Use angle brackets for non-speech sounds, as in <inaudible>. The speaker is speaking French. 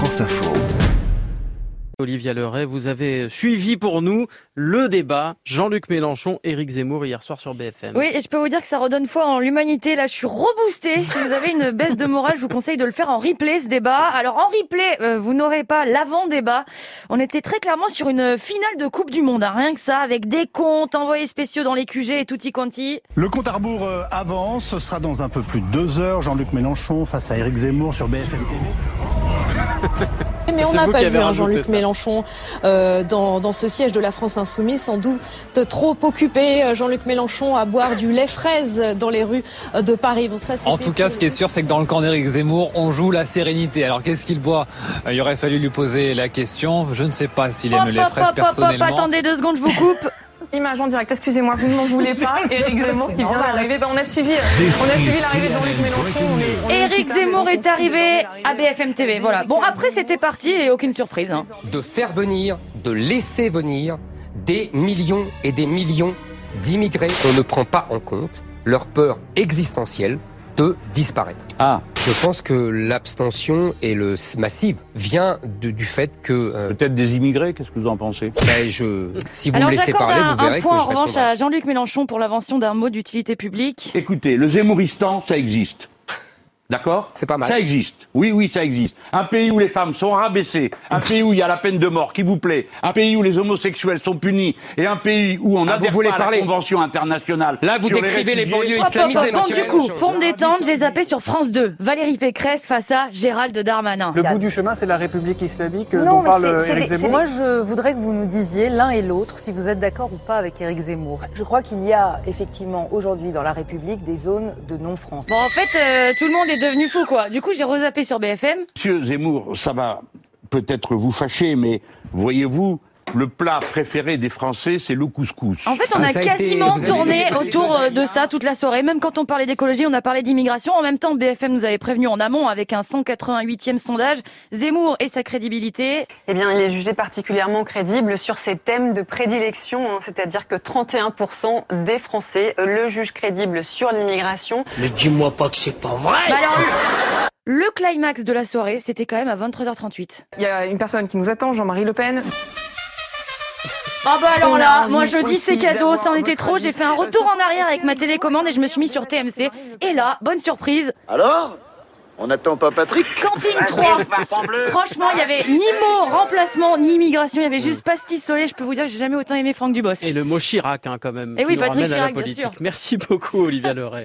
France Info. Olivia Leray, vous avez suivi pour nous le débat Jean-Luc Mélenchon, Éric Zemmour hier soir sur BFM. Oui, et je peux vous dire que ça redonne foi en l'humanité. Là, je suis reboostée. Si vous avez une baisse de morale, je vous conseille de le faire en replay ce débat. Alors en replay, euh, vous n'aurez pas l'avant-débat. On était très clairement sur une finale de Coupe du Monde, hein, rien que ça, avec des comptes, envoyés spéciaux dans les QG et tutti quanti. Le compte à rebours euh, avance. Ce sera dans un peu plus de deux heures. Jean-Luc Mélenchon face à Éric Zemmour sur BFM TV. Mais on n'a pas vu un rajouté Jean-Luc. Mélenchon euh, dans, dans ce siège de la France Insoumise, sans doute trop occupé, euh, Jean-Luc Mélenchon, à boire du lait fraise dans les rues euh, de Paris. Bon, ça, En tout cas, ce qui est sûr, c'est que dans le camp d'Éric Zemmour, on joue la sérénité. Alors, qu'est-ce qu'il boit? Euh, Il aurait fallu lui poser la question. Je ne sais pas s'il aime le lait hop, fraise hop, hop, hop, personnellement. attendez deux secondes, je vous coupe. <laughs> Image en direct, excusez-moi, vous ne m'en voulez pas. <laughs> Eric Zemmour qui vient d'arriver. Ben, on a suivi, on a suivi l'arrivée de Jean-Luc Mélenchon. On est- Éric Zemmour est arrivé à BFM TV. Voilà. Bon, après, c'était parti et aucune surprise. hein. de faire venir, de laisser venir des millions et des millions d'immigrés. On ne prend pas en compte leur peur existentielle de disparaître. Ah, Je pense que l'abstention et le massive vient de- du fait que euh, peut-être des immigrés, qu'est-ce que vous en pensez? Ben, je, si vous Alors me laissez parler, un, vous un verrez point que en revanche à Jean-Luc Mélenchon pour l'invention d'un mot d'utilité publique. Écoutez, le Zemmouristan, ça existe. D'accord C'est pas mal. Ça existe. Oui, oui, ça existe. Un pays où les femmes sont rabaissées, un pays où il y a la peine de mort qui vous plaît, un pays où les homosexuels sont punis, et un pays où on Ah, vous n'adhère voulez pas à parler la Convention internationale. Là, vous sur décrivez les réfugiés. banlieues bon, monsieur du coup, pour me détendre, j'ai zappé sur France 2. Valérie Pécresse face à Gérald Darmanin. Le bout du chemin, c'est la République islamique Non, dont mais parle Éric Zemmour. Moi, je voudrais que vous nous disiez l'un et l'autre si vous êtes d'accord ou pas avec Éric Zemmour. Je crois qu'il y a effectivement aujourd'hui dans la République des zones de non-France. Bon, en fait, euh, tout le monde est devenu fou, quoi. Du coup, j'ai rezappé sur BFM. Monsieur Zemmour, ça va peut-être vous fâcher, mais voyez-vous, le plat préféré des Français, c'est le couscous. En fait, on Ah, a ça a été- quasiment tourné autour euh, de ça toute la soirée. Même quand on parlait d'écologie, on a parlé d'immigration. En même temps, BFM nous avait prévenu en amont avec un 188e sondage. Zemmour et sa crédibilité. Eh bien, il est jugé particulièrement crédible sur ses thèmes de prédilection, hein, c'est-à-dire que 31% des Français le jugent crédible sur l'immigration. Bah alors, le climax de la soirée, c'était quand même à 23h38. Il y a une personne qui nous attend, Jean-Marie Le Pen. Ah bah alors là, moi je dis c'est cadeau, ça en était trop, j'ai fait un retour en arrière avec ma télécommande et je me suis mis sur TMC. Et là, bonne surprise, Alors On n'attend pas Patrick Camping 3. Franchement, il y avait ni mot remplacement, ni immigration, il y avait juste pastis soleil. Je peux vous dire que j'ai jamais autant aimé Franck Dubosc. Et le mot Chirac, hein, quand même. Qui oui, Patrick ramène à la Chirac, bien politique. sûr. Merci beaucoup, Olivia Leray.